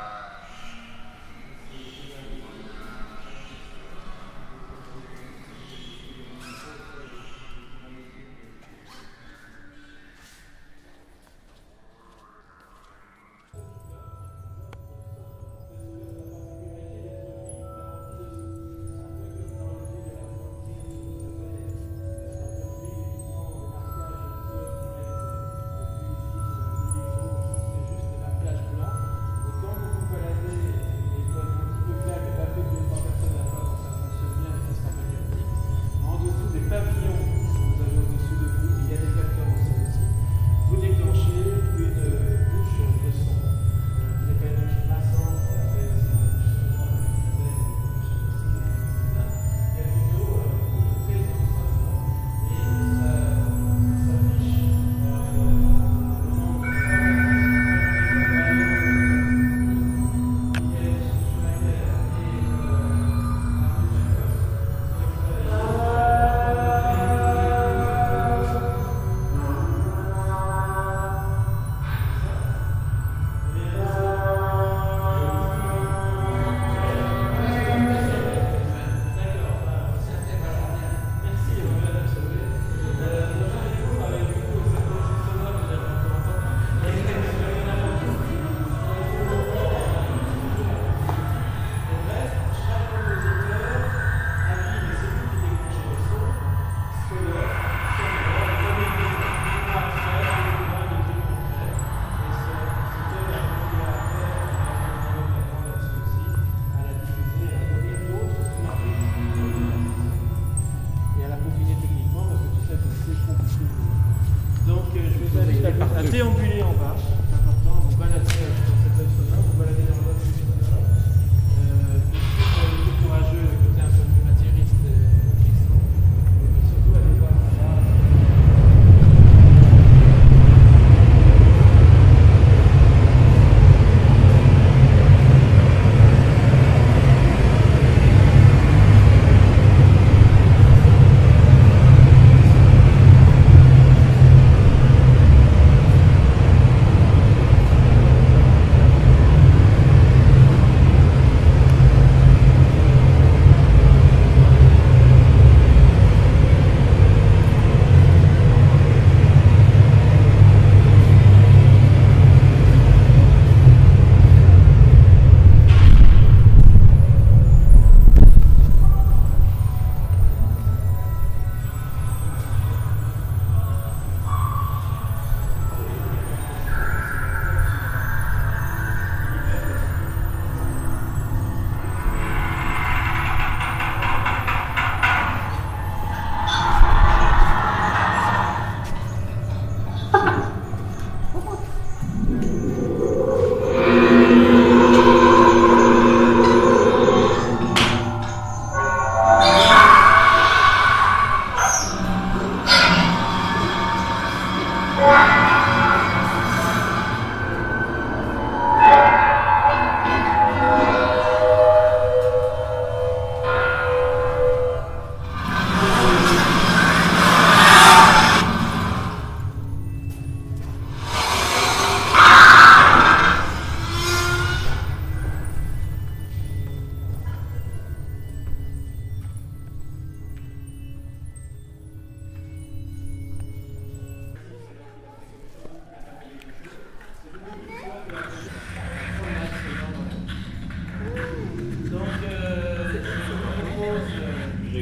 Wow.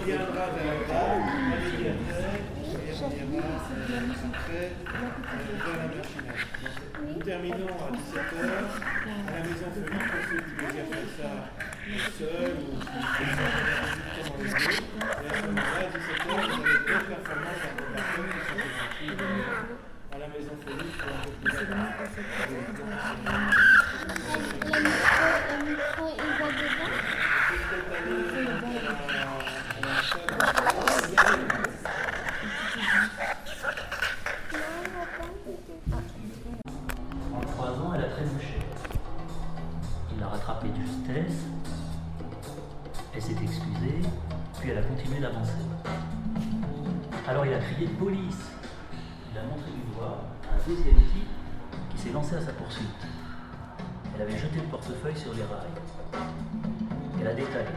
reviendra vers la table, la médiathèque, et ira après vers la. Donc, Nous terminons à 17h à la maison Felipe pour ceux qui désirent faire ça seul ou dans les. Et à ce moment-là, à 17h, vous avez deux performances à qui à la maison Felipe pour un peu plus. Alors il a crié police. Il a montré du doigt à un deuxième type qui s'est lancé à sa poursuite. Elle avait jeté le portefeuille sur les rails. Elle a détaillé.